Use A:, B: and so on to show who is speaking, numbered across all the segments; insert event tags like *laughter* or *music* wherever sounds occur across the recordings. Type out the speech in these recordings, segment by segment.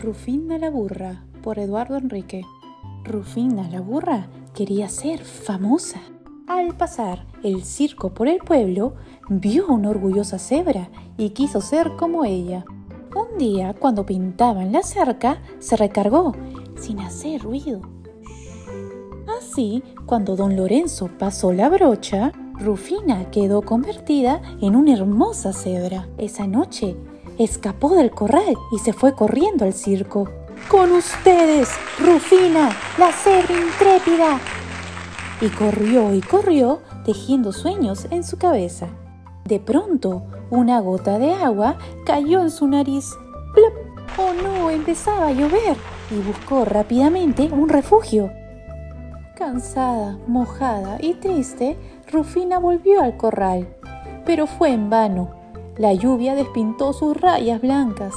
A: Rufina la burra por Eduardo Enrique. Rufina la burra quería ser famosa. Al pasar el circo por el pueblo, vio una orgullosa cebra y quiso ser como ella. Un día, cuando pintaban la cerca, se recargó, sin hacer ruido. Así, cuando don Lorenzo pasó la brocha, Rufina quedó convertida en una hermosa cebra. Esa noche, escapó del corral y se fue corriendo al circo. Con ustedes, Rufina, la cebra intrépida. Y corrió y corrió, tejiendo sueños en su cabeza. De pronto, una gota de agua cayó en su nariz. ¡Oh no! Empezaba a llover y buscó rápidamente un refugio. Cansada, mojada y triste, Rufina volvió al corral, pero fue en vano. La lluvia despintó sus rayas blancas.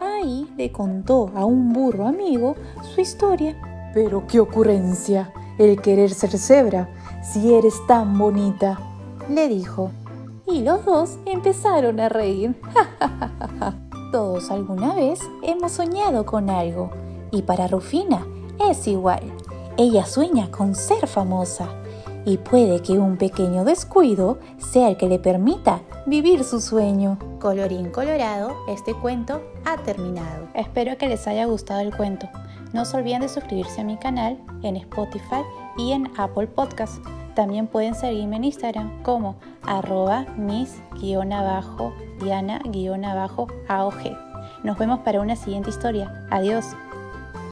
A: Ahí le contó a un burro amigo su historia. Pero qué ocurrencia, el querer ser cebra, si eres tan bonita, le dijo. Y los dos empezaron a reír. *laughs* Todos alguna vez hemos soñado con algo, y para Rufina es igual. Ella sueña con ser famosa y puede que un pequeño descuido sea el que le permita vivir su sueño. Colorín colorado, este cuento ha terminado. Espero que les haya gustado el cuento. No se olviden de suscribirse a mi canal en Spotify y en Apple Podcast. También pueden seguirme en Instagram como arroba mis-diana-aog. Nos vemos para una siguiente historia. Adiós.